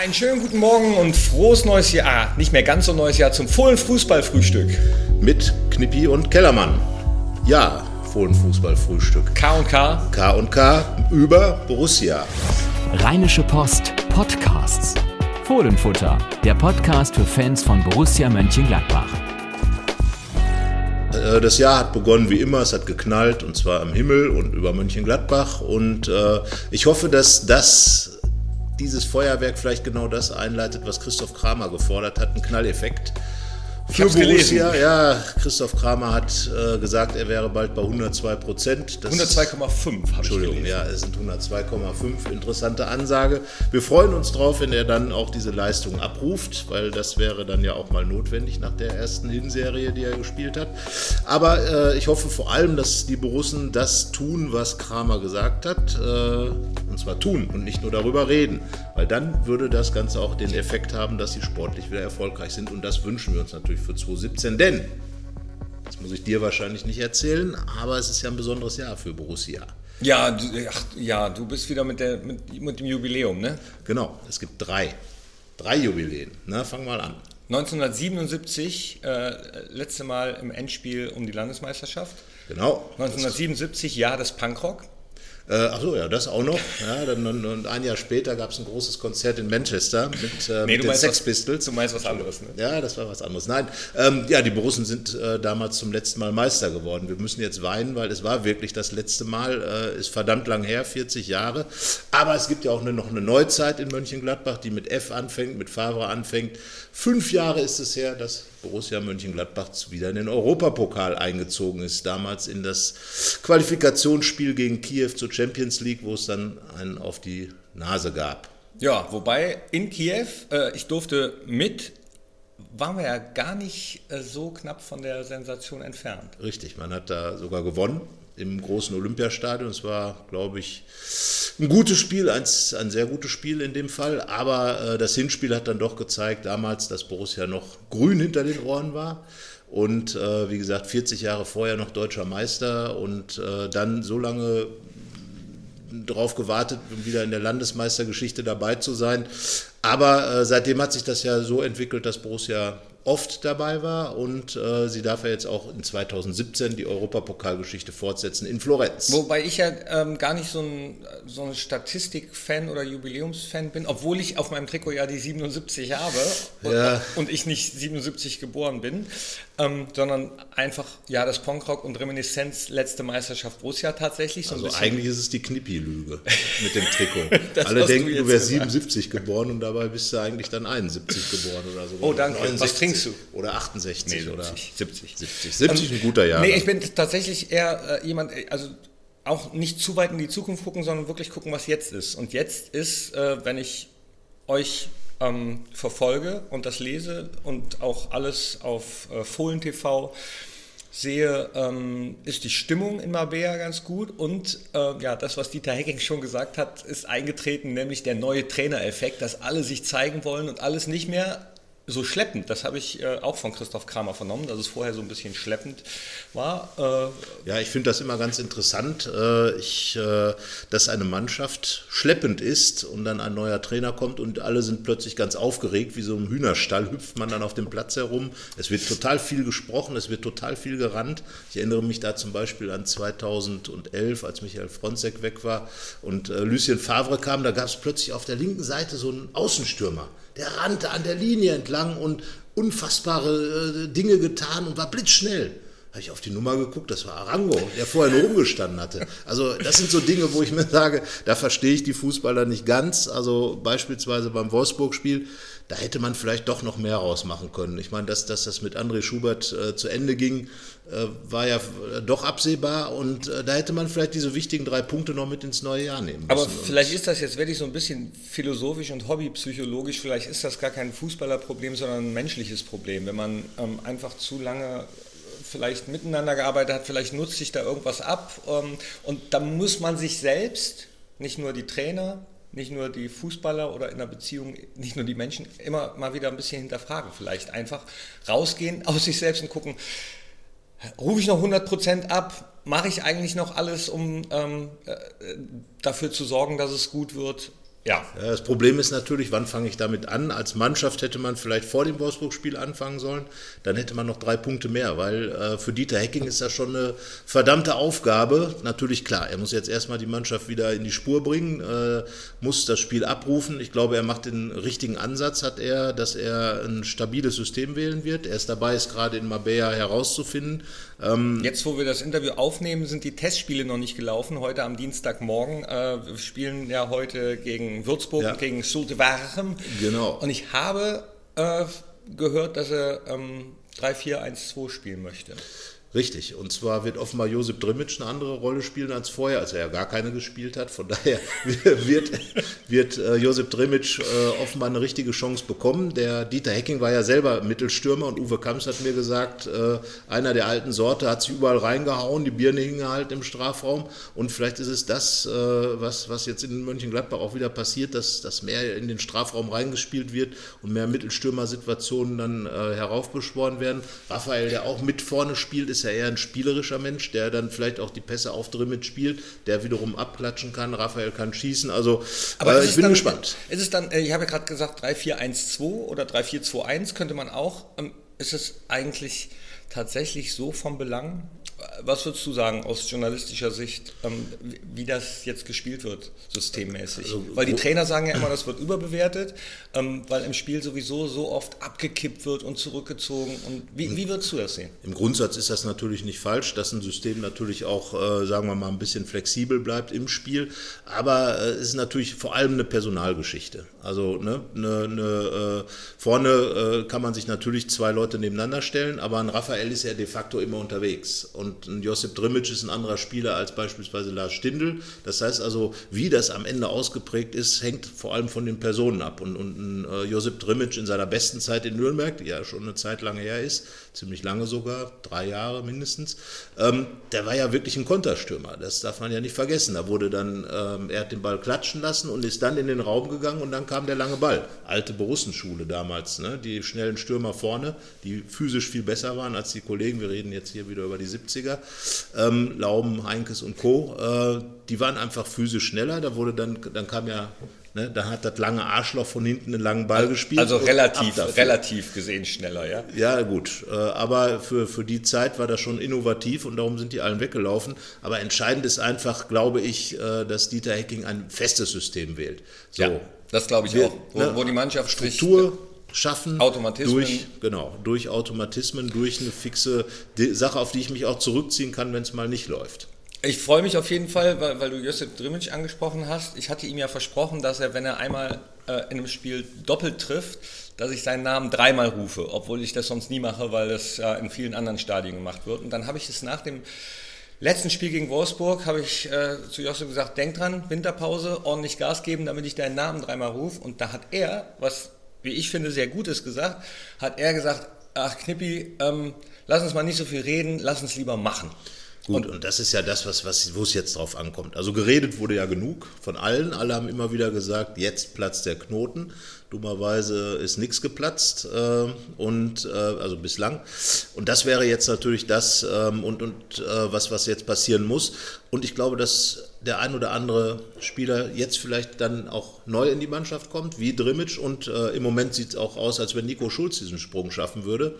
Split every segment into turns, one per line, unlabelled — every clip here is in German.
Einen schönen guten Morgen und frohes neues Jahr. Ah, nicht mehr ganz so neues Jahr zum Fohlen Fußballfrühstück.
Mit Knippi und Kellermann. Ja, Fohlen Fußballfrühstück.
K und K.
K und K über Borussia.
Rheinische Post Podcasts. Fohlenfutter, der Podcast für Fans von Borussia Mönchengladbach.
Äh, Das Jahr hat begonnen wie immer, es hat geknallt und zwar am Himmel und über Mönchengladbach und äh, ich hoffe, dass das dieses Feuerwerk vielleicht genau das einleitet, was Christoph Kramer gefordert hat, ein Knalleffekt. Für
hab's gelesen.
Ja, Christoph Kramer hat äh, gesagt, er wäre bald bei 102 Prozent.
102,5 habe ich
Entschuldigung, ja, es sind 102,5. Interessante Ansage. Wir freuen uns drauf, wenn er dann auch diese Leistung abruft, weil das wäre dann ja auch mal notwendig nach der ersten Hinserie, die er gespielt hat. Aber äh, ich hoffe vor allem, dass die Borussen das tun, was Kramer gesagt hat. Äh, und zwar tun und nicht nur darüber reden. Weil dann würde das Ganze auch den Effekt haben, dass sie sportlich wieder erfolgreich sind. Und das wünschen wir uns natürlich für 2017. Denn das muss ich dir wahrscheinlich nicht erzählen, aber es ist ja ein besonderes Jahr für Borussia.
Ja, du, ach, ja, du bist wieder mit, der, mit, mit dem Jubiläum, ne?
Genau, es gibt drei. Drei Jubiläen. Na, fang mal an.
1977, äh, letzte Mal im Endspiel um die Landesmeisterschaft.
Genau.
1977, Jahr des Punkrock.
Äh, achso, ja, das auch noch. Ja, dann, und, ein Jahr später gab es ein großes Konzert in Manchester mit, äh, mit den Sex
was,
Pistols.
du meinst was anderes, ne?
Ja, das war was anderes. Nein, ähm, ja, die Borussen sind äh, damals zum letzten Mal Meister geworden. Wir müssen jetzt weinen, weil es war wirklich das letzte Mal, äh, ist verdammt lang her, 40 Jahre. Aber es gibt ja auch eine, noch eine Neuzeit in Mönchengladbach, die mit F anfängt, mit Favre anfängt. Fünf Jahre ist es her, dass Borussia Mönchengladbach wieder in den Europapokal eingezogen ist. Damals in das Qualifikationsspiel gegen Kiew zur Champions League, wo es dann einen auf die Nase gab.
Ja, wobei in Kiew, äh, ich durfte mit, waren wir ja gar nicht äh, so knapp von der Sensation entfernt.
Richtig, man hat da sogar gewonnen im großen Olympiastadion. Es war, glaube ich, ein gutes Spiel, ein, ein sehr gutes Spiel in dem Fall. Aber äh, das Hinspiel hat dann doch gezeigt, damals, dass Borussia noch grün hinter den Ohren war. Und äh, wie gesagt, 40 Jahre vorher noch deutscher Meister und äh, dann so lange darauf gewartet, um wieder in der Landesmeistergeschichte dabei zu sein. Aber äh, seitdem hat sich das ja so entwickelt, dass Borussia oft dabei war und äh, sie darf ja jetzt auch in 2017 die Europapokalgeschichte fortsetzen in Florenz.
Wobei ich ja ähm, gar nicht so ein, so ein Statistik-Fan oder Jubiläumsfan bin, obwohl ich auf meinem Trikot ja die 77 habe und,
Ja.
und ich nicht 77 geboren bin, ähm, sondern einfach, ja, das Punkrock und Reminiszenz, letzte Meisterschaft Borussia tatsächlich. So
Also eigentlich ist es die Knippi-Lüge mit dem Trikot. Alle
du
denken, du,
jetzt
wärst
gesagt.
77 geboren und dabei bist du eigentlich dann 71 geboren oder so.
Oh, danke. Was
69
trinkst du?
Oder 68
Nee,
oder
70. 70.
70. 70 ein guter Jahr.
Nee, ich bin tatsächlich eher äh, jemand, äh, also auch nicht zu weit in die Zukunft gucken, sondern wirklich gucken, was jetzt ist. Und jetzt ist, äh, wenn ich euch ähm, verfolge und das lese und auch alles auf äh, Fohlen TV sehe, ähm, ist die Stimmung in Marbella ganz gut und äh, ja, das, was Dieter Hecking schon gesagt hat, ist eingetreten, nämlich der neue Trainereffekt, dass alle sich zeigen wollen und alles nicht mehr so schleppend. Das habe ich äh, auch von Christoph Kramer vernommen, dass es vorher so ein bisschen schleppend war. Äh,
Ja, ich finde das immer ganz interessant, äh, ich, äh, dass eine Mannschaft schleppend ist und dann ein neuer Trainer kommt und alle sind plötzlich ganz aufgeregt, wie so im Hühnerstall hüpft man dann auf dem Platz herum. Es wird total viel gesprochen, es wird total viel gerannt. Ich erinnere mich da zum Beispiel an 2011, als Michael Fronzek weg war und äh, Lucien Favre kam, da gab es plötzlich auf der linken Seite so einen Außenstürmer. Der rannte an der Linie entlang und unfassbare äh, Dinge getan und war blitzschnell habe ich auf die Nummer geguckt, das war Arango, der vorher nur rumgestanden hatte. Also das sind so Dinge, wo ich mir sage, da verstehe ich die Fußballer nicht ganz. Also beispielsweise beim Wolfsburg-Spiel, da hätte man vielleicht doch noch mehr rausmachen können. Ich meine, dass, dass das mit André Schubert äh, zu Ende ging, äh, war ja äh, doch absehbar und äh, da hätte man vielleicht diese wichtigen drei Punkte noch mit ins neue Jahr nehmen müssen.
Aber vielleicht ist das jetzt wirklich so ein bisschen philosophisch und hobbypsychologisch. Vielleicht ist das gar kein Fußballerproblem, sondern ein menschliches Problem. Wenn man ähm, einfach zu lange vielleicht miteinander gearbeitet hat, vielleicht nutzt sich da irgendwas ab. Ähm, und da muss man sich selbst, nicht nur die Trainer, nicht nur die Fußballer oder in einer Beziehung, nicht nur die Menschen, immer mal wieder ein bisschen hinterfragen. Vielleicht einfach rausgehen aus sich selbst und gucken, rufe ich noch 100% ab? Mache ich eigentlich noch alles, um ähm, äh, dafür zu sorgen, dass es gut wird? Ja.
Das Problem ist natürlich, wann fange ich damit an? Als Mannschaft hätte man vielleicht vor dem Wolfsburg-Spiel anfangen sollen. Dann hätte man noch drei Punkte mehr, weil äh, für Dieter Hecking ist das schon eine verdammte Aufgabe. Natürlich klar, er muss jetzt erstmal die Mannschaft wieder in die Spur bringen, äh, muss das Spiel abrufen. Ich glaube, er macht den richtigen Ansatz, hat er, dass er ein stabiles System wählen wird. Er ist dabei, es gerade in Mabea herauszufinden. Ähm,
Jetzt, wo wir das Interview aufnehmen, sind die Testspiele noch nicht gelaufen. Heute am Dienstagmorgen. Äh, wir spielen ja heute gegen Würzburg
Ja.
und gegen Zulte Waregem.
Genau.
Und ich habe äh, gehört, dass er ähm, 3-4-1-2 spielen möchte.
Richtig, und zwar wird offenbar Josip Drimic eine andere Rolle spielen als vorher, als er ja gar keine gespielt hat. Von daher wird, wird äh, Josip Drimic äh, offenbar eine richtige Chance bekommen. Der Dieter Hecking war ja selber Mittelstürmer und Uwe Kamps hat mir gesagt, äh, einer der alten Sorte hat sich überall reingehauen, die Birne hing halt im Strafraum. Und vielleicht ist es das, äh, was, was jetzt in Mönchengladbach auch wieder passiert, dass, dass mehr in den Strafraum reingespielt wird und mehr Mittelstürmersituationen dann äh, heraufbeschworen werden. Raphael, der auch mit vorne spielt, ist ja eher ein spielerischer Mensch, der dann vielleicht auch die Pässe auf Drimmit spielt, der wiederum abklatschen kann. Raphael kann schießen. Also
Aber
äh, ich bin
dann,
gespannt.
Ist es dann, äh, ich habe ja gerade gesagt 3-4-1-2 oder 3-4-2-1 könnte man auch. Ähm, ist es eigentlich tatsächlich so vom Belang? Was würdest du sagen aus journalistischer Sicht, ähm, wie- das jetzt gespielt wird, systemmäßig?
Also,
weil die Trainer sagen ja immer, das wird überbewertet, ähm, weil im Spiel sowieso so oft abgekippt wird und zurückgezogen. Und wie, wie würdest du das sehen?
Im Grundsatz ist das natürlich nicht falsch, dass ein System natürlich auch, äh, sagen wir mal, ein bisschen flexibel bleibt im Spiel. Aber äh, es ist natürlich vor allem eine Personalgeschichte. Also ne, ne, ne, äh, vorne äh, kann man sich natürlich zwei Leute nebeneinander stellen, aber ein Raphael ist ja de facto immer unterwegs. Und ein Josip Drimic ist ein anderer Spieler als beispielsweise Lars Stindl. Das heißt also, wie das am Ende ausgeprägt ist, hängt vor allem von den Personen ab. Und, und ein äh, Josip Drimic in seiner besten Zeit in Nürnberg, die ja schon eine Zeit lang her ist, ziemlich lange sogar, drei Jahre mindestens, ähm, der war ja wirklich ein Konterstürmer. Das darf man ja nicht vergessen. Da wurde dann, ähm, er hat den Ball klatschen lassen und ist dann in den Raum gegangen und dann kam der lange Ball. Alte Borussenschule damals, ne? die schnellen Stürmer vorne, die physisch viel besser waren als die Kollegen. Wir reden jetzt hier wieder über die 70er. Ähm, Lauben, Heinkes und Co. Äh, die waren einfach physisch schneller. Da wurde dann, dann kam ja, ne, da hat das lange Arschloch von hinten einen langen Ball gespielt.
Also relativ, relativ gesehen schneller, ja?
Ja, gut. äh, Aber für, für die Zeit war das schon innovativ und darum sind die allen weggelaufen. Aber entscheidend ist einfach, glaube ich, äh, dass Dieter Hecking ein festes System wählt. So.
Ja, das glaube ich
Wir-
auch. Wo,
ne,
wo die Mannschaft
Struktur schaffen.
Automatismen.
Durch, genau, durch Automatismen, durch eine fixe Sache, auf die ich mich auch zurückziehen kann, wenn es mal nicht läuft.
Ich freue mich auf jeden Fall, weil, weil du Josip Drimic angesprochen hast. Ich hatte ihm ja versprochen, dass er, wenn er einmal äh, in einem Spiel doppelt trifft, dass ich seinen Namen dreimal rufe, obwohl ich das sonst nie mache, weil das ja in vielen anderen Stadien gemacht wird. Und dann habe ich es nach dem letzten Spiel gegen Wolfsburg, habe ich äh, zu Josip gesagt, denk dran, Winterpause, ordentlich Gas geben, damit ich deinen Namen dreimal rufe. Und da hat er, was wie ich finde sehr Gutes gesagt, hat er gesagt, ach Knippi, ähm, lass uns mal nicht so viel reden, lass uns lieber machen.
Gut, und, das ist ja das, was, was, wo es jetzt drauf ankommt. Also geredet wurde ja genug von allen. Alle haben immer wieder gesagt, jetzt platzt der Knoten. Dummerweise ist nichts geplatzt äh, und äh, also bislang. Und das wäre jetzt natürlich das ähm, und, und äh, was, was jetzt passieren muss. Und ich glaube, dass der ein oder andere Spieler jetzt vielleicht dann auch neu in die Mannschaft kommt, wie Drimic. Und äh, im Moment sieht es auch aus, als wenn Nico Schulz diesen Sprung schaffen würde.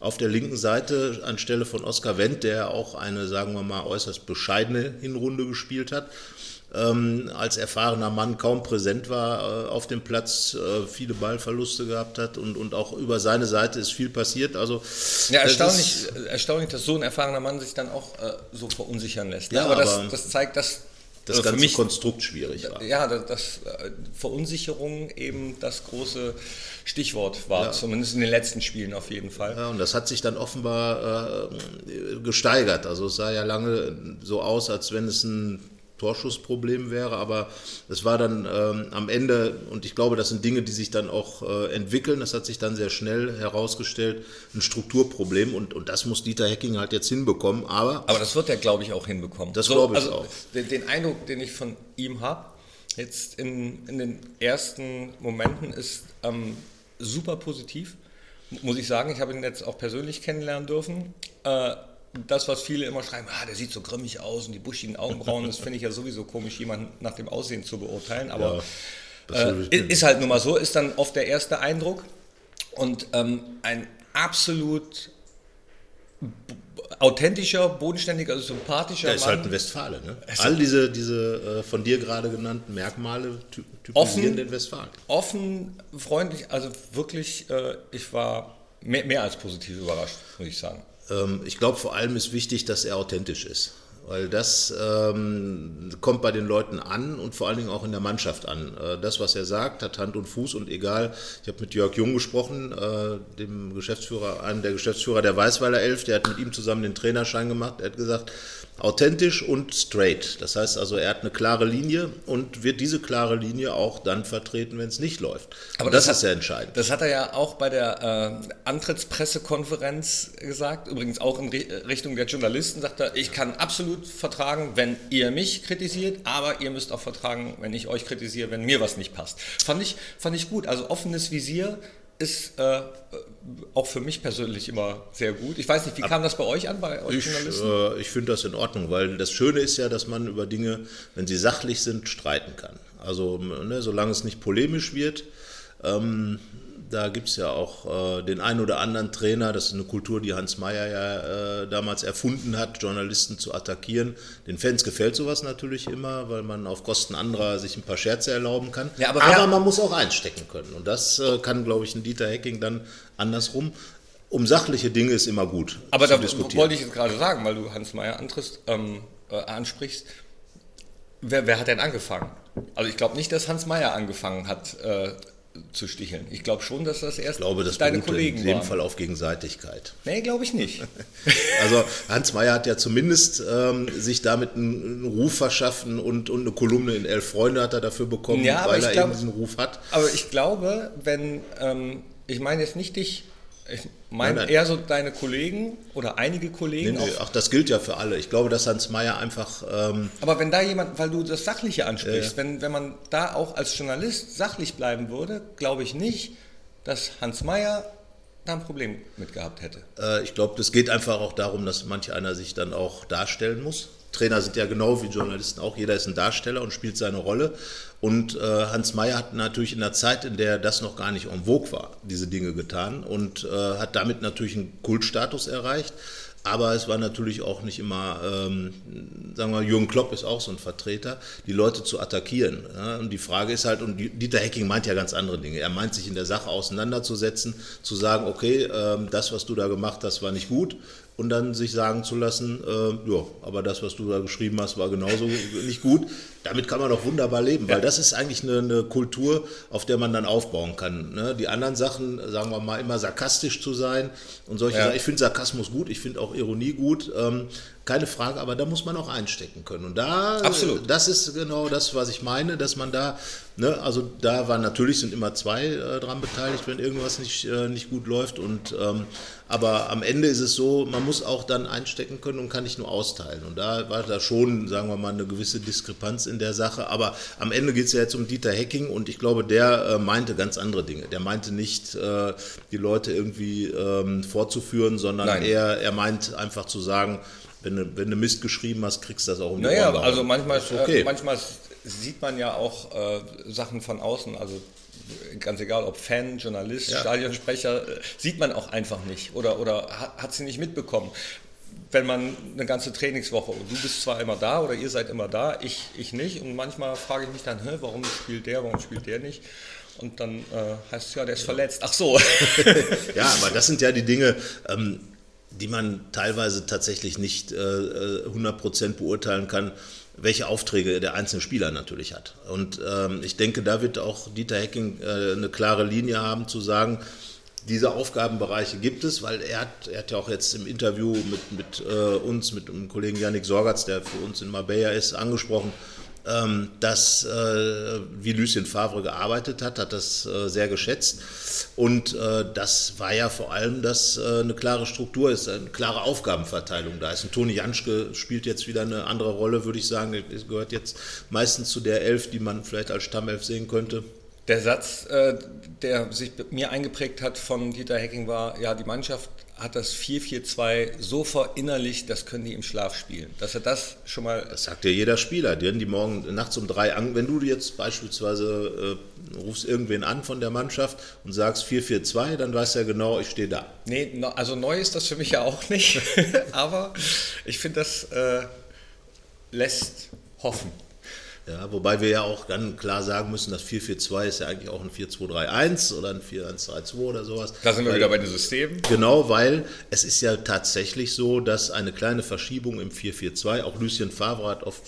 Auf der linken Seite anstelle von Oskar Wendt, der auch eine, sagen wir mal, äußerst bescheidene Hinrunde gespielt hat, ähm, als erfahrener Mann kaum präsent war äh, auf dem Platz, äh, viele Ballverluste gehabt hat und, und auch über seine Seite ist viel passiert. Also
Ja,
das
erstaunlich,
ist-
erstaunlich, dass so ein erfahrener Mann sich dann auch äh, so verunsichern lässt.
Ja,
aber das,
aber
das zeigt, dass
das
äh, für
ganze
mich
Konstrukt schwierig war.
ja, dass, dass äh, Verunsicherung eben das große Stichwort war,
Ja.
zumindest in den letzten Spielen auf jeden Fall.
Ja, und das hat sich dann offenbar äh, gesteigert. Also es sah ja lange so aus, als wenn es ein Torschussproblem wäre, aber es war dann ähm, am Ende, und ich glaube, das sind Dinge, die sich dann auch äh, entwickeln, das hat sich dann sehr schnell herausgestellt, ein Strukturproblem und, und das muss Dieter Hecking halt jetzt hinbekommen, aber
Aber das wird er, glaube ich, auch hinbekommen.
Das glaube ich
also
auch.
Den, den Eindruck, den ich von ihm habe, jetzt in, in den ersten Momenten, ist ähm, super positiv. Muss ich sagen, ich habe ihn jetzt auch persönlich kennenlernen dürfen. Äh, das, was viele immer schreiben, ah, der sieht so grimmig aus und die buschigen Augenbrauen, das finde ich ja sowieso komisch, jemanden nach dem Aussehen zu beurteilen. Aber äh, ist halt nun mal so, ist dann oft der erste Eindruck. Und ähm, ein absolut authentischer, bodenständiger, also sympathischer
Der ist
Mann.
halt ein Westfale. Ne? All diese, diese äh, von dir gerade genannten Merkmale ty typisieren
Offen.
den Westfalen.
Offen, freundlich, also wirklich, äh, ich war mehr, mehr als positiv überrascht, muss ich sagen.
Ähm, ich glaube, vor allem ist wichtig, dass er authentisch ist. Weil das ähm, kommt bei den Leuten an und vor allen Dingen auch in der Mannschaft an. Äh, das, was er sagt, hat Hand und Fuß und egal. Ich habe mit Jörg Jung gesprochen, äh, dem Geschäftsführer, einem der Geschäftsführer der Weißweiler Elf, der hat mit ihm zusammen den Trainerschein gemacht. Er hat gesagt, authentisch und straight. Das heißt also, er hat eine klare Linie und wird diese klare Linie auch dann vertreten, wenn es nicht läuft.
Aber
das,
das
ist
hat-
sehr entscheidend.
Das hat er ja auch bei der äh, Antrittspressekonferenz gesagt, übrigens auch in Ri- Richtung der Journalisten, sagt er, ich kann absolut vertragen, wenn ihr mich kritisiert, aber ihr müsst auch vertragen, wenn ich euch kritisiere, wenn mir was nicht passt. Fand ich, fand ich gut. Also offenes Visier ist äh, auch für mich persönlich immer sehr gut. Ich weiß nicht, wie kam das bei euch an, bei euch
Ich,
Journalisten?
äh, ich finde das in Ordnung, weil das Schöne ist ja, dass man über Dinge, wenn sie sachlich sind, streiten kann. Also ne, solange es nicht polemisch wird, ähm, da gibt es ja auch äh, den einen oder anderen Trainer, das ist eine Kultur, die Hans Mayer ja äh, damals erfunden hat, Journalisten zu attackieren. Den Fans gefällt sowas natürlich immer, weil man auf Kosten anderer sich ein paar Scherze erlauben kann.
Ja, aber wer-
man muss auch einstecken können. Und das äh, kann, glaube ich, ein Dieter Hecking dann andersrum. Um sachliche Dinge ist immer gut
Aber
zu
da wollte ich jetzt gerade sagen, weil du Hans Meyer ähm, äh, ansprichst. Wer, wer hat denn angefangen? Also ich glaube nicht, dass Hans Meyer angefangen hat äh, zu sticheln. Ich glaube schon, dass das erst
Ich glaube, das
deine Kollegen
in dem
waren.
Fall auf Gegenseitigkeit.
Nee, glaube ich nicht.
Also Hans Meyer hat ja zumindest ähm, sich damit einen, Ruf verschaffen und, und eine Kolumne in Elf Freunde hat er dafür bekommen,
Ja,
weil er
glaub-
eben diesen Ruf hat.
Aber ich glaube, wenn, ähm, ich meine jetzt nicht dich, ich meine eher so deine Kollegen oder einige Kollegen.
Nee, nee, ach, das gilt ja für alle. Ich glaube, dass Hans Meyer einfach ähm,
aber wenn da jemand, weil du das Sachliche ansprichst, Wenn, wenn man da auch als Journalist sachlich bleiben würde, glaube ich nicht, dass Hans Meyer da ein Problem mit gehabt hätte.
Äh, ich glaube, das geht einfach auch darum, dass manch einer sich dann auch darstellen muss. Trainer sind ja genau wie Journalisten auch, jeder ist ein Darsteller und spielt seine Rolle. Und äh, Hans Meyer hat natürlich in der Zeit, in der das noch gar nicht en vogue war, diese Dinge getan und äh, hat damit natürlich einen Kultstatus erreicht. Aber es war natürlich auch nicht immer, ähm, sagen wir, Jürgen Klopp ist auch so ein Vertreter, die Leute zu attackieren. Ja? Und die Frage ist halt, und Dieter Hecking meint ja ganz andere Dinge. Er meint, sich in der Sache auseinanderzusetzen, zu sagen, okay, ähm, das, was du da gemacht hast, war nicht gut. Und dann sich sagen zu lassen, äh, ja, aber das, was du da geschrieben hast, war genauso nicht gut. Damit kann man doch wunderbar leben, weil das ist eigentlich eine, eine Kultur, auf der man dann aufbauen kann. Ne? Die anderen Sachen, sagen wir mal, immer sarkastisch zu sein und solche
Ja.
Sachen. Ich finde Sarkasmus gut, ich finde auch Ironie gut. Ähm, keine Frage, aber da muss man auch einstecken können. Und da,
Absolut.
das ist genau das, was ich meine, dass man da, ne, also da waren natürlich sind immer zwei äh, dran beteiligt, wenn irgendwas nicht, äh, nicht gut läuft. Und ähm, aber am Ende ist es so, man muss auch dann einstecken können und kann nicht nur austeilen. Und da war da schon, sagen wir mal, eine gewisse Diskrepanz in der Sache. Aber am Ende geht es ja jetzt um Dieter Hecking und ich glaube, der äh, meinte ganz andere Dinge. Der meinte nicht, äh, die Leute irgendwie ähm, vorzuführen, sondern
Nein.
er, er meint einfach zu sagen, wenn du, wenn du Mist geschrieben hast, kriegst du das auch um die
Naja,
Ohren
also manchmal,
Ist okay.
äh, manchmal sieht man ja auch äh, Sachen von außen, also ganz egal, ob Fan, Journalist,
Ja.
Stadionsprecher, äh, sieht man auch einfach nicht oder, oder hat, hat sie nicht mitbekommen. Wenn man eine ganze Trainingswoche, und du bist zwar immer da oder ihr seid immer da, ich, ich nicht, und manchmal frage ich mich dann, warum spielt der, warum spielt der nicht? Und dann äh, heißt es ja, der ist verletzt. Ach so.
Ja, aber das sind ja die Dinge, ähm, die man teilweise tatsächlich nicht äh, äh, 100% beurteilen kann, welche Aufträge der einzelne Spieler natürlich hat. Und ähm, ich denke, da wird auch Dieter Hecking äh, eine klare Linie haben zu sagen, diese Aufgabenbereiche gibt es, weil er hat, er hat ja auch jetzt im Interview mit, mit äh, uns, mit dem Kollegen Yannick Sorgatz, der für uns in Marbella ist, angesprochen, ähm, dass, äh, wie Lucien Favre gearbeitet hat, hat das äh, sehr geschätzt. Und äh, das war ja vor allem, dass äh, eine klare Struktur ist, eine klare Aufgabenverteilung da ist. Und Toni Janschke spielt jetzt wieder eine andere Rolle, würde ich sagen. Er gehört jetzt meistens zu der Elf, die man vielleicht als Stammelf sehen könnte.
Der Satz, äh, der sich mir eingeprägt hat von Dieter Hecking war, ja, die Mannschaft hat das 4-4-2 so verinnerlicht, das können die im Schlaf spielen. Dass er das schon mal.
Das sagt ja jeder Spieler, die, die morgen nachts um drei an, wenn du jetzt beispielsweise äh, rufst irgendwen an von der Mannschaft und sagst 4-4-2, dann du ja genau, ich stehe da.
Nee, also neu ist das für mich ja auch nicht. Aber ich finde, das äh, lässt hoffen.
Ja, wobei wir ja auch dann klar sagen müssen, das 4-4-2 ist ja eigentlich auch ein 4-2-3-1 oder ein 4-1-3-2 oder sowas.
Da sind wir
weil,
wieder bei den Systemen.
Genau, weil es ist ja tatsächlich so, dass eine kleine Verschiebung im 4-4-2, auch Lucien Favre hat oft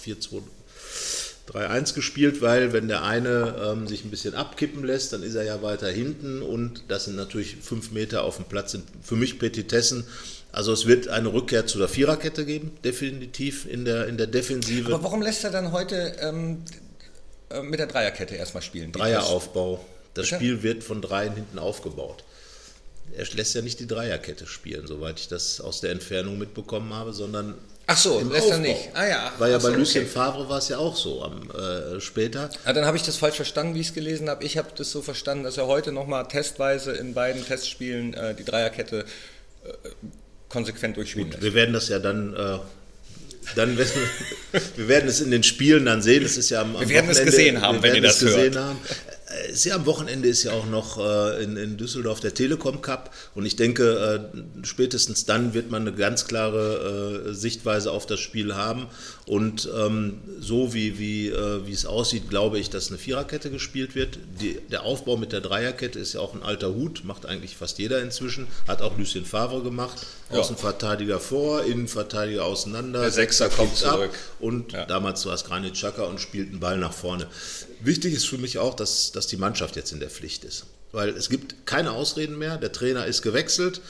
4-2-3-1 gespielt, weil wenn der eine ähm, sich ein bisschen abkippen lässt, dann ist er ja weiter hinten und das sind natürlich fünf Meter auf dem Platz, sind für mich Petitessen. Also es wird eine Rückkehr zu der Viererkette geben, definitiv in der, in der Defensive.
Aber warum lässt er dann heute ähm, äh, mit der Dreierkette erstmal spielen?
Dreieraufbau. Das Bitte? Spiel wird von dreien hinten aufgebaut. Er lässt ja nicht die Dreierkette spielen, soweit ich das aus der Entfernung mitbekommen habe, sondern
Ach so, lässt Aufbau. er nicht. Ah ja.
Weil ja
so,
bei Lucien okay. Favre war es ja auch so am, äh, später.
Ah, dann habe ich das falsch verstanden, wie ich es gelesen habe. Ich habe das so verstanden, dass er heute nochmal testweise in beiden Testspielen äh, die Dreierkette äh, konsequent durchspielen
Gut, Wir werden das ja dann, äh, dann wir werden es in den Spielen dann sehen. Das ist ja am,
am wir werden Wochenende, es gesehen haben, wenn ihr das hört. Haben.
Äh, ja am Wochenende ist ja auch noch äh, in, in, Düsseldorf der Telekom Cup und ich denke, äh, spätestens dann wird man eine ganz klare äh, Sichtweise auf das Spiel haben. Und ähm, so wie, wie, äh, wie es aussieht, glaube ich, dass eine Viererkette gespielt wird. Die, der Aufbau mit der Dreierkette ist ja auch ein alter Hut, macht eigentlich fast jeder inzwischen. Hat auch Lucien Favre gemacht. Außenverteidiger vor, Innenverteidiger auseinander.
Der Sechser kommt zurück.
und ja. damals war es Granit Xhaka und spielt einen Ball nach vorne. Wichtig ist für mich auch, dass, dass die Mannschaft jetzt in der Pflicht ist. Weil es gibt keine Ausreden mehr. Der Trainer ist gewechselt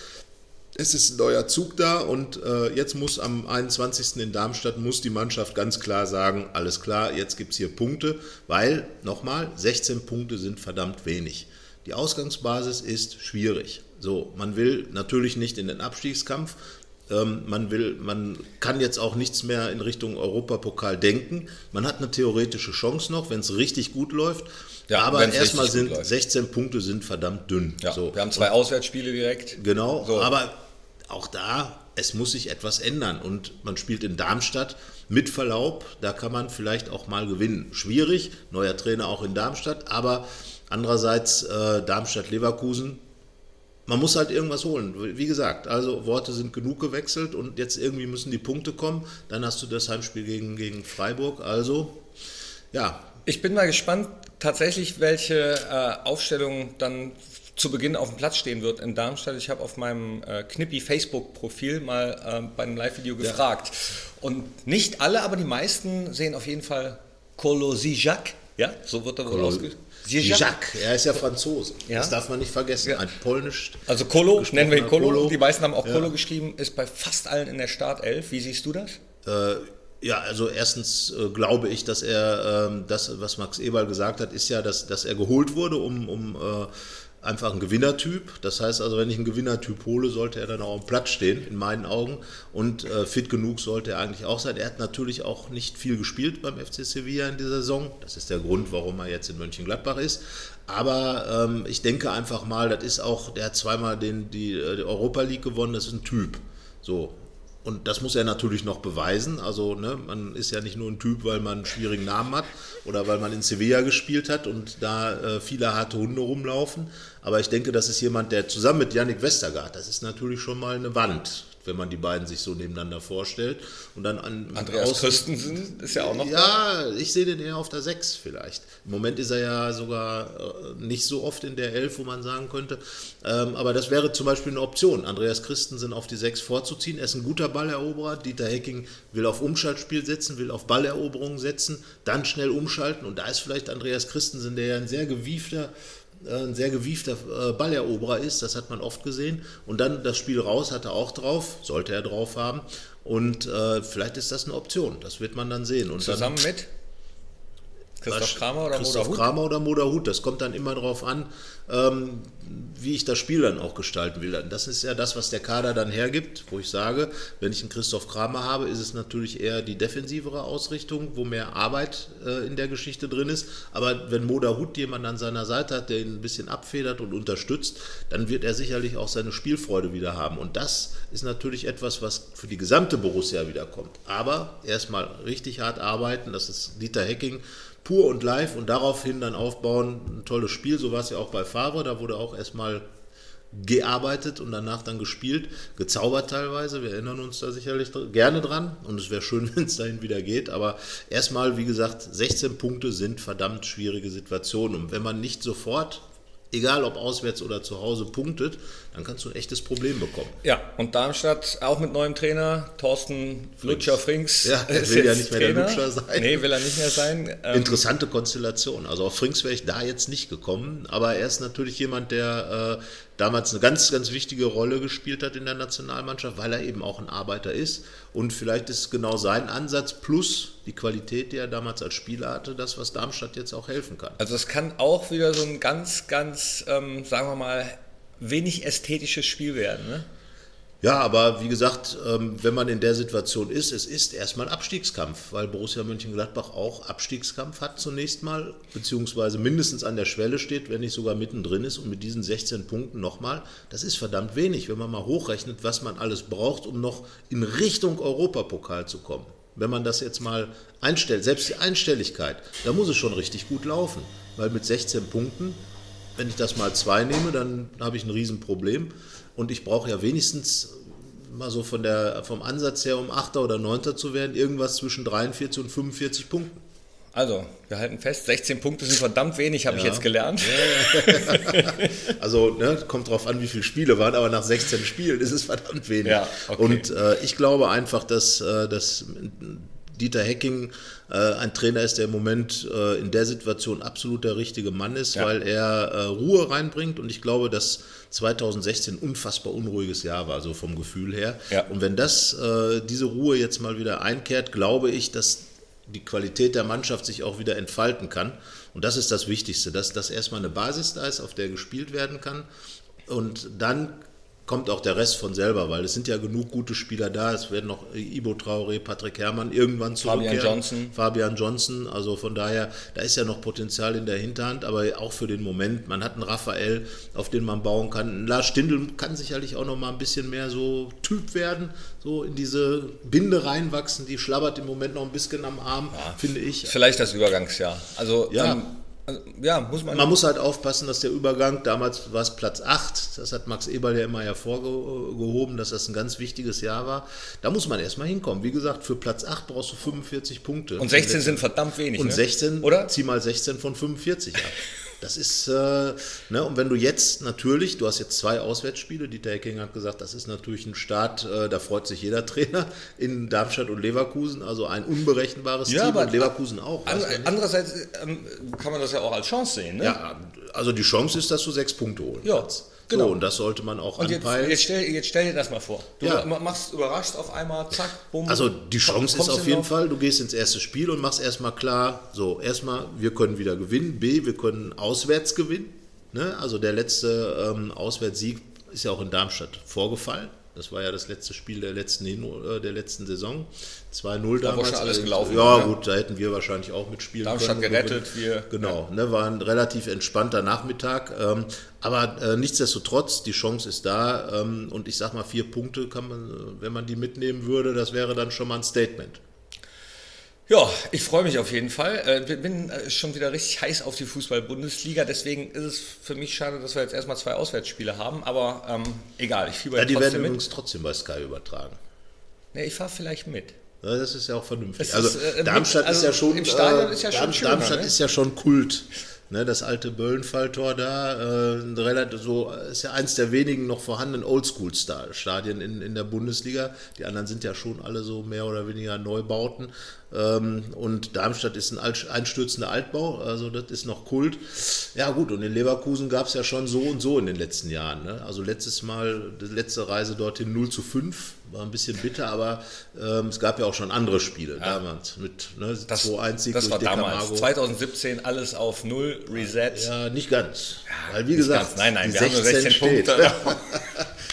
es ist ein neuer Zug da und äh, jetzt muss am 21. in Darmstadt muss die Mannschaft ganz klar sagen, alles klar, jetzt gibt es hier Punkte, weil, nochmal, 16 Punkte sind verdammt wenig. Die Ausgangsbasis ist schwierig. So, man will natürlich nicht in den Abstiegskampf, ähm, man, will, man kann jetzt auch nichts mehr in Richtung Europapokal denken. Man hat eine theoretische Chance noch, wenn es richtig gut läuft. Ja, aber erstmal sind 16 Punkte sind verdammt dünn.
Ja, so. Wir haben zwei Auswärtsspiele direkt.
Genau, so. aber auch da, es muss sich etwas ändern. Und man spielt in Darmstadt mit Verlaub, da kann man vielleicht auch mal gewinnen. Schwierig, neuer Trainer auch in Darmstadt, aber andererseits äh, Darmstadt-Leverkusen, man muss halt irgendwas holen. Wie gesagt, also Worte sind genug gewechselt und jetzt irgendwie müssen die Punkte kommen. Dann hast du das Heimspiel gegen, gegen Freiburg. Also, ja.
Ich bin mal gespannt, tatsächlich, welche äh, Aufstellung dann zu Beginn auf dem Platz stehen wird in Darmstadt. Ich habe auf meinem äh, Knippi Facebook-Profil mal äh, bei einem Live-Video gefragt. Ja. Und nicht alle, aber die meisten sehen auf jeden Fall Colo Zijak. Ja, so wird er wohl ausgesprochen.
Zijak, er ist ja Franzose. Ja? Das darf man nicht vergessen. Ja. Ein polnisch.
Also Colo, nennen wir ihn Colo. Colo. Die meisten haben auch ja. Colo geschrieben, ist bei fast allen in der Startelf. Wie siehst du das?
Äh, ja, also erstens äh, glaube ich, dass er, ähm, das, was Max Eberl gesagt hat, ist ja, dass, dass er geholt wurde, um, um äh, einfach ein Gewinnertyp. Das heißt also, wenn ich einen Gewinnertyp hole, sollte er dann auch am Platz stehen, in meinen Augen. Und äh, fit genug sollte er eigentlich auch sein. Er hat natürlich auch nicht viel gespielt beim FC Sevilla in dieser Saison. Das ist der Grund, warum er jetzt in Mönchengladbach ist. Aber ähm, ich denke einfach mal, das ist auch, der hat zweimal den, die, äh, die Europa League gewonnen, das ist ein Typ. So, und das muss er natürlich noch beweisen. Also ne, man ist ja nicht nur ein Typ, weil man einen schwierigen Namen hat oder weil man in Sevilla gespielt hat und da äh, viele harte Hunde rumlaufen. Aber ich denke, das ist jemand, der zusammen mit Yannick Westergaard, das ist natürlich schon mal eine Wand wenn man die beiden sich so nebeneinander vorstellt. Und dann an
Andreas Christensen ist ja auch noch.
Ja, da. ich sehe den eher auf der 6 vielleicht. Im Moment ist er ja sogar äh, nicht so oft in der 11, wo man sagen könnte. Ähm, aber das wäre zum Beispiel eine Option, Andreas Christensen auf die 6 vorzuziehen. Er ist ein guter Balleroberer. Dieter Hecking will auf Umschaltspiel setzen, will auf Balleroberung setzen, dann schnell umschalten. Und da ist vielleicht Andreas Christensen, der ja ein sehr gewiefter ein sehr gewiefter äh, Balleroberer ist, das hat man oft gesehen. Und dann das Spiel raus hat er auch drauf, sollte er drauf haben. Und äh, vielleicht ist das eine Option, das wird man dann sehen. Und
Zusammen
dann,
mit? Christoph Kramer oder
Christoph
Moderhut?
Kramer oder Moderhut. Das kommt dann immer darauf an, ähm, wie ich das Spiel dann auch gestalten will. Das ist ja das, was der Kader dann hergibt, wo ich sage, wenn ich einen Christoph Kramer habe, ist es natürlich eher die defensivere Ausrichtung, wo mehr Arbeit äh, in der Geschichte drin ist. Aber wenn Moderhut jemand an seiner Seite hat, der ihn ein bisschen abfedert und unterstützt, dann wird er sicherlich auch seine Spielfreude wieder haben. Und das ist natürlich etwas, was für die gesamte Borussia wiederkommt. Aber erstmal richtig hart arbeiten, das ist Dieter Hecking pur und live und daraufhin dann aufbauen. Ein tolles Spiel, so war es ja auch bei Favre, da wurde auch erstmal gearbeitet und danach dann gespielt, gezaubert teilweise. Wir erinnern uns da sicherlich gerne dran und es wäre schön, wenn es dahin wieder geht. Aber erstmal, wie gesagt, 16 Punkte sind verdammt schwierige Situationen. Und wenn man nicht sofort, egal ob auswärts oder zu Hause, punktet, dann kannst du ein echtes Problem bekommen.
Ja, und Darmstadt auch mit neuem Trainer, Thorsten Lutscher Frings.
Ja, er will ja nicht mehr der
Trainer.
Lutscher sein.
Nee, will er nicht mehr sein. Ähm,
Interessante Konstellation. Also auf Frings wäre ich da jetzt nicht gekommen, aber er ist natürlich jemand, der äh, damals eine ganz, ganz wichtige Rolle gespielt hat in der Nationalmannschaft, weil er eben auch ein Arbeiter ist. Und vielleicht ist genau sein Ansatz plus die Qualität, die er damals als Spieler hatte, das, was Darmstadt jetzt auch helfen kann.
also es kann auch wieder so ein ganz, ganz, ähm, sagen wir mal, wenig ästhetisches Spiel werden. Ne?
Ja, aber wie gesagt, ähm, wenn man in der Situation ist, es ist erstmal Abstiegskampf, weil Borussia Mönchengladbach auch Abstiegskampf hat zunächst mal, beziehungsweise mindestens an der Schwelle steht, wenn nicht sogar mittendrin ist und mit diesen 16 Punkten nochmal, das ist verdammt wenig, wenn man mal hochrechnet, was man alles braucht, um noch in Richtung Europapokal zu kommen. Wenn man das jetzt mal einstellt, selbst die Einstelligkeit, da muss es schon richtig gut laufen, weil mit 16 Punkten wenn ich das mal zwei nehme, dann habe ich ein Riesenproblem. Und ich brauche ja wenigstens mal so von der, vom Ansatz her, um Achter oder Neunter zu werden, irgendwas zwischen 43 und 45 Punkten.
Also, wir halten fest, 16 Punkte sind verdammt wenig, habe ich
Ja.
jetzt gelernt.
Also ne, kommt drauf an, wie viele Spiele waren, aber nach 16 Spielen ist es verdammt wenig.
Ja, okay.
Und äh, ich glaube einfach, dass, äh, dass Dieter Hecking äh, ein Trainer ist, der im Moment äh, in der Situation absolut der richtige Mann ist,
Ja.
weil er äh, Ruhe reinbringt und ich glaube, dass 2016 ein unfassbar unruhiges Jahr war, so vom Gefühl her.
Ja.
Und wenn das, äh, diese Ruhe jetzt mal wieder einkehrt, glaube ich, dass die Qualität der Mannschaft sich auch wieder entfalten kann. Und das ist das Wichtigste, dass das erstmal eine Basis da ist, auf der gespielt werden kann. Und dann kommt auch der Rest von selber, weil es sind ja genug gute Spieler da. Es werden noch Ibo Traoré, Patrick Herrmann irgendwann zurückkehren.
Fabian Johnson.
Fabian Johnson, also von daher, da ist ja noch Potenzial in der Hinterhand, aber auch für den Moment. Man hat einen Raphael, auf den man bauen kann. Ein Lars Stindl kann sicherlich auch noch mal ein bisschen mehr so Typ werden, so in diese Binde reinwachsen. Die schlabbert im Moment noch ein bisschen am Arm, finde ich.
Vielleicht das Übergangsjahr. Also,
Ja.
ähm, also, ja, muss man.
Man muss halt aufpassen, dass der Übergang, damals war es Platz 8, das hat Max Eberl ja immer hervorgehoben, dass das ein ganz wichtiges Jahr war. Da muss man erstmal hinkommen. Wie gesagt, für Platz 8 brauchst du 45 Punkte.
und 16 sind verdammt wenig.
Und
ne?
16,
Oder?
zieh mal 16 von 45 ab. Das ist, äh, ne, und wenn du jetzt natürlich, du hast jetzt zwei Auswärtsspiele, Dieter Hecking hat gesagt, das ist natürlich ein Start, äh, da freut sich jeder Trainer in Darmstadt und Leverkusen, also ein unberechenbares
Ja,
Team und Leverkusen auch.
An, andererseits ähm, kann man das ja auch als Chance sehen. Ne?
Ja, also die Chance ist, dass du sechs Punkte holen
Ja,
kannst.
Genau.
So, und das sollte man auch
Und jetzt,
anpeilen.
jetzt, stell, jetzt stell dir das mal vor. Du
Ja.
ma- machst überrascht auf einmal, zack, bumm.
Also die Chance ist
kommst
auf jeden
Lauf.
Fall, du gehst ins erste Spiel und machst erstmal klar, so erstmal, wir können wieder gewinnen, B, wir können auswärts gewinnen. Ne? Also der letzte ähm, Auswärtssieg ist ja auch in Darmstadt vorgefallen. Das war ja das letzte Spiel der letzten, Hin äh, der letzten Saison. 2-0
Da war
damals.
schon alles gelaufen,
Ja,
ja.
gut, da hätten wir wahrscheinlich auch mitspielen
Darmstadt
können.
gerettet, wir-
Genau, ne, war ein relativ entspannter Nachmittag. Ähm, aber äh, nichtsdestotrotz, die Chance ist da. Ähm, und ich sag mal, vier Punkte kann man, äh, wenn man die mitnehmen würde, das wäre dann schon mal ein Statement.
Ja, ich freue mich auf jeden Fall. Äh, bin- äh, schon wieder richtig heiß auf die Fußball-Bundesliga. Deswegen ist es für mich schade, dass wir jetzt erstmal zwei Auswärtsspiele haben. Aber ähm, egal, ich fieber
Ja, die werden
mit.
übrigens trotzdem bei Sky übertragen.
Nee, ich fahre vielleicht mit.
Ja, das ist ja auch vernünftig. Also
ist, äh,
Darmstadt
also
ist ja schon
im Stadion
äh,
ist ja schon schöner,
Darmstadt
ne?
ist ja schon Kult. Ne, das alte Böllenfalltor da, äh, so, ist ja eins der wenigen noch vorhandenen Oldschool-Stadien in, in der Bundesliga. Die anderen sind ja schon alle so mehr oder weniger Neubauten. Ähm, und Darmstadt ist ein einstürzender Altbau, also das ist noch Kult. Ja gut, und in Leverkusen gab es ja schon so und so in den letzten Jahren. Ne? Also letztes Mal, die letzte Reise dorthin 0 zu 5 war ein bisschen bitter, aber ähm, es gab ja auch schon andere Spiele ja. damals mit ne,
2-1 Sieg Das war damals, 2017 alles auf Null, Reset.
Ja, nicht ganz. Ja, Weil wie gesagt, ganz.
nein, nein, wir haben nur 16 steht. Punkte.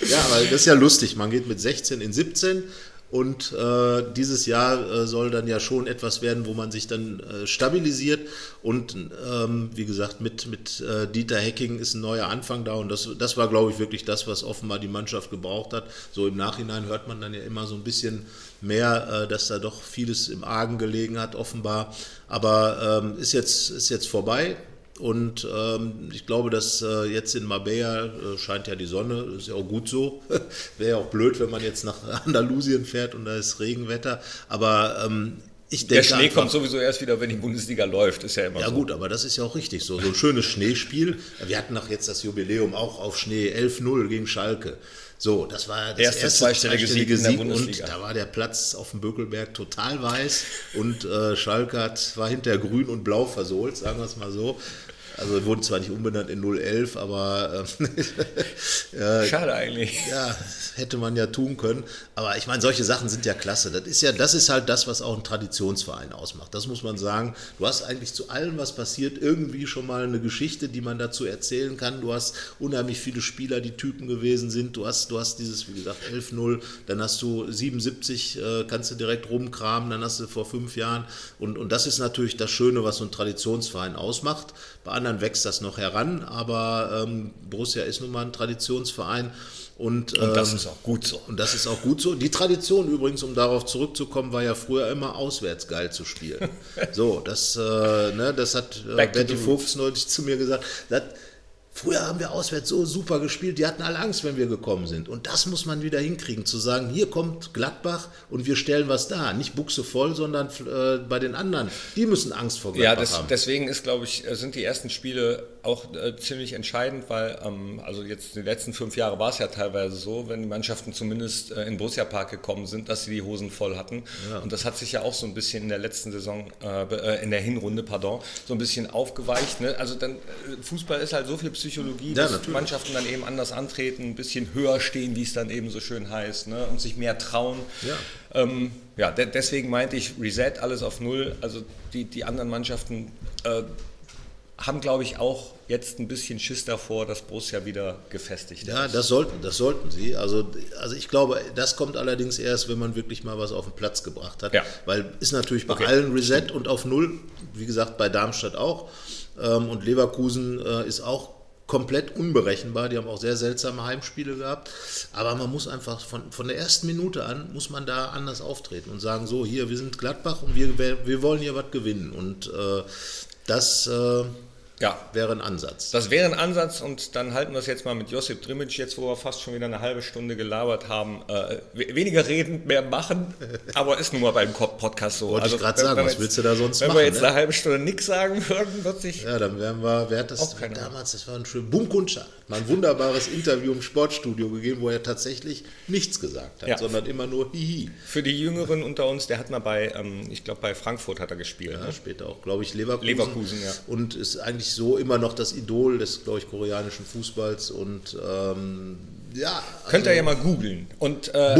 ja, aber das ist ja lustig, man geht mit 16 in 17 und äh, dieses Jahr äh, soll dann ja schon etwas werden, wo man sich dann äh, stabilisiert. Und ähm, wie gesagt, mit, mit äh, Dieter Hecking ist ein neuer Anfang da. Und das, das war, glaube ich, wirklich das, was offenbar die Mannschaft gebraucht hat. So im Nachhinein hört man dann ja immer so ein bisschen mehr, äh, dass da doch vieles im Argen gelegen hat, offenbar. Aber ähm, ist, jetzt, ist jetzt vorbei. Und ähm, ich glaube, dass äh, jetzt in Marbella äh, scheint ja die Sonne, ist ja auch gut so. Wäre ja auch blöd, wenn man jetzt nach Andalusien fährt und da ist Regenwetter. Aber ähm, ich denke.
Der Schnee einfach, kommt sowieso erst wieder, wenn die Bundesliga läuft, ist ja immer
ja,
so.
Ja gut, aber das ist ja auch richtig so. So ein schönes Schneespiel. Wir hatten nach jetzt das Jubiläum auch auf Schnee 11-0 gegen Schalke. So, das war das
erste, erste zweistellige Sieg, in der Bundesliga.
Und da war der Platz auf dem Bökelberg total weiß und äh, Schalke hat, war hinter grün und blau versohlt, sagen wir es mal so. Also wurden zwar nicht umbenannt in 011, aber
äh, schade eigentlich.
Ja, hätte man ja tun können. Aber ich meine, solche Sachen sind ja klasse. Das ist ja, das ist halt das, was auch ein Traditionsverein ausmacht. Das muss man sagen. Du hast eigentlich zu allem, was passiert, irgendwie schon mal eine Geschichte, die man dazu erzählen kann. Du hast unheimlich viele Spieler, die Typen gewesen sind. Du hast, du hast dieses, wie gesagt, 11-0, dann hast du 77, äh, kannst du direkt rumkramen, dann hast du vor fünf Jahren. Und, und das ist natürlich das Schöne, was so ein Traditionsverein ausmacht. Bei anderen wächst das noch heran, aber ähm, Borussia ist nun mal ein Traditionsverein. Und,
und das ähm, ist auch gut so.
Und das ist auch gut so. Die Tradition übrigens, um darauf zurückzukommen, war ja früher immer auswärts geil zu spielen. so, das, äh, ne, das hat äh, Betty Fuchs neulich zu mir gesagt. Das, Früher haben wir auswärts so super gespielt, die hatten alle Angst, wenn wir gekommen sind. Und das muss man wieder hinkriegen, zu sagen, hier kommt Gladbach und wir stellen was da. Nicht Buchse voll, sondern äh, bei den anderen. Die müssen Angst vor Gladbach ja, das, haben.
Deswegen ist, glaube ich, sind die ersten Spiele auch äh, ziemlich entscheidend, weil ähm, also jetzt die letzten fünf Jahre war es ja teilweise so, wenn die Mannschaften zumindest äh, in Borussia Park gekommen sind, dass sie die Hosen voll hatten. Ja. Und das hat sich ja auch so ein bisschen in der letzten Saison, äh, äh in der Hinrunde, pardon, so ein bisschen aufgeweicht. Ne? Also dann, äh, Fußball ist halt so viel Psychologie, ja, dass natürlich. Mannschaften dann eben anders antreten, ein bisschen höher stehen, wie es dann eben so schön heißt, ne? und sich mehr trauen. Ja. Ähm, ja, de deswegen meinte ich Reset, alles auf Null. Also die, die anderen Mannschaften äh, haben, glaube ich, auch jetzt ein bisschen Schiss davor, dass Borussia wieder gefestigt
ja, ist. Ja, das sollten, das sollten sie. Also, also ich glaube, das kommt allerdings erst, wenn man wirklich mal was auf den Platz gebracht hat. Ja. Weil ist natürlich bei okay. allen Reset und auf Null, wie gesagt, bei Darmstadt auch. Ähm, und Leverkusen äh, ist auch komplett unberechenbar. Die haben auch sehr seltsame Heimspiele gehabt. Aber man muss einfach von, von der ersten Minute an, muss man da anders auftreten und sagen, so, hier, wir sind Gladbach und wir, wir wollen hier was gewinnen. Und äh, das... Äh, ja. Wäre ein Ansatz.
Das wäre ein Ansatz und dann halten wir es jetzt mal mit Josip Drimic, jetzt wo wir fast schon wieder eine halbe Stunde gelabert haben. Äh, weniger reden, mehr machen, aber ist nun mal beim Podcast so.
Wollte also, ich gerade sagen, was jetzt, willst du da sonst
wenn
machen?
Wenn wir jetzt ne? eine halbe Stunde nichts sagen würden, wird sich...
Ja, dann wären wir, wer hat das damals, das war ein schön, Bumkuntscher, mal ein wunderbares Interview im Sportstudio gegeben, wo er tatsächlich nichts gesagt hat, ja. sondern immer nur Hihi.
Für die Jüngeren unter uns, der hat mal bei, ähm, ich glaube bei Frankfurt hat er gespielt.
Ja, ne? später auch, glaube ich, Leverkusen.
Leverkusen, ja.
Und ist eigentlich so immer noch das Idol des, glaube ich, koreanischen Fußballs und ähm, ja.
Also Könnt ihr ja mal googeln. Und äh,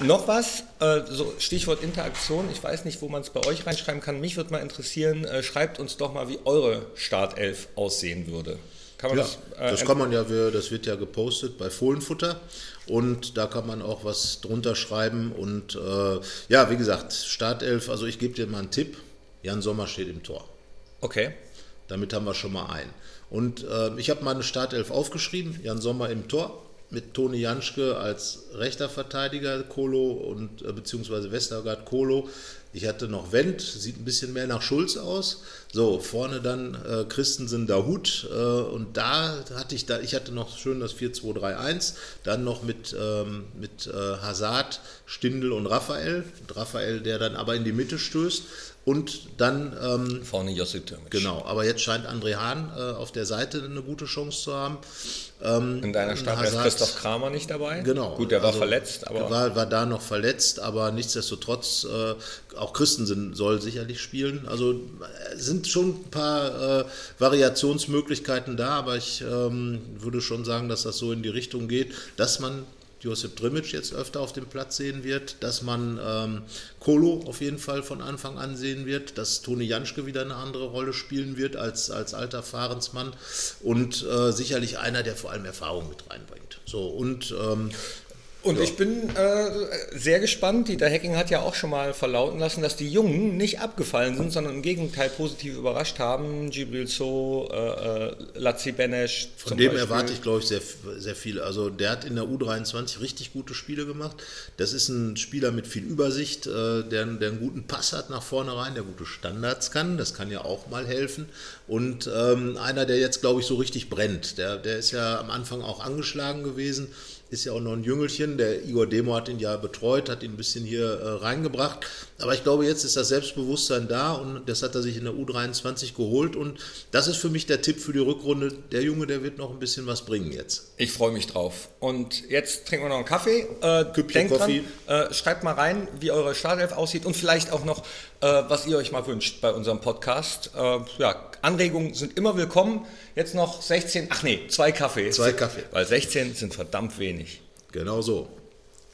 noch was, äh, so Stichwort Interaktion. Ich weiß nicht, wo man es bei euch reinschreiben kann. Mich würde mal interessieren, äh, schreibt uns doch mal, wie eure Startelf aussehen würde.
Kann man ja, das, äh, das kann man ja, das wird ja gepostet bei Fohlenfutter und da kann man auch was drunter schreiben und äh, ja, wie gesagt, Startelf, also ich gebe dir mal einen Tipp, Jan Sommer steht im Tor.
Okay.
Damit haben wir schon mal einen. Und äh, ich habe meine Startelf aufgeschrieben, Jan Sommer im Tor, mit Toni Janschke als rechter Verteidiger, Kolo und äh, beziehungsweise Westergaard Kolo. Ich hatte noch Wendt, sieht ein bisschen mehr nach Schulz aus. So, vorne dann äh, Christensen Dahut. Äh, und da hatte ich da, ich hatte noch schön das 4-2-3-1. Dann noch mit, ähm, mit äh, Hazard, Stindel und Raphael. Und Raphael, der dann aber in die Mitte stößt. Und dann. Ähm,
Vorne Josip Türmic.
Genau, aber jetzt scheint André Hahn äh, auf der Seite eine gute Chance zu haben.
Ähm, In deiner Stadt ist Christoph Kramer nicht dabei.
Genau.
Gut, der war also, verletzt,
aber. War, war da noch verletzt, aber nichtsdestotrotz, äh, auch Christensen soll sicherlich spielen. Also äh, sind schon ein paar äh, Variationsmöglichkeiten da, aber ich ähm, würde schon sagen, dass das so in die Richtung geht, dass man Josip Drimic jetzt öfter auf dem Platz sehen wird, dass man ähm, Kolo auf jeden Fall von Anfang an sehen wird, dass Toni Janschke wieder eine andere Rolle spielen wird als, als alter Fahrensmann und äh, sicherlich einer, der vor allem Erfahrung mit reinbringt. So, und ähm,
und ja. ich bin äh, sehr gespannt. Dieter Hecking hat ja auch schon mal verlauten lassen, dass die Jungen nicht abgefallen sind, sondern im Gegenteil positiv überrascht haben. Gibril So, äh, äh Lazzi Benesch.
Von dem Beispiel. erwarte ich, glaube ich, sehr, sehr viel. Also der hat in der U23 richtig gute Spiele gemacht. Das ist ein Spieler mit viel Übersicht, äh, der, der einen guten Pass hat nach vorne rein, der gute Standards kann. Das kann ja auch mal helfen. Und ähm, einer, der jetzt, glaube ich, so richtig brennt. Der, der ist ja am Anfang auch angeschlagen gewesen ist ja auch noch ein Jüngelchen. Der Igor Demo hat ihn ja betreut, hat ihn ein bisschen hier äh, reingebracht. Aber ich glaube, jetzt ist das Selbstbewusstsein da und das hat er sich in der U23 geholt. Und das ist für mich der Tipp für die Rückrunde. Der Junge, der wird noch ein bisschen was bringen jetzt.
Ich freue mich drauf. Und jetzt trinken wir noch einen Kaffee. Äh, denkt dran, äh, schreibt mal rein, wie eure Startelf aussieht und vielleicht auch noch, äh, was ihr euch mal wünscht bei unserem Podcast. Äh, ja, Anregungen sind immer willkommen. Jetzt noch 16, ach nee, zwei Kaffee.
Zwei Kaffee.
Weil 16 sind verdammt wenig.
Genau so.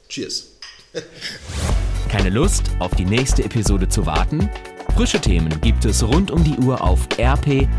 Cheers.
Keine Lust, auf die nächste Episode zu warten? Frische Themen gibt es rund um die Uhr auf rp-online.de.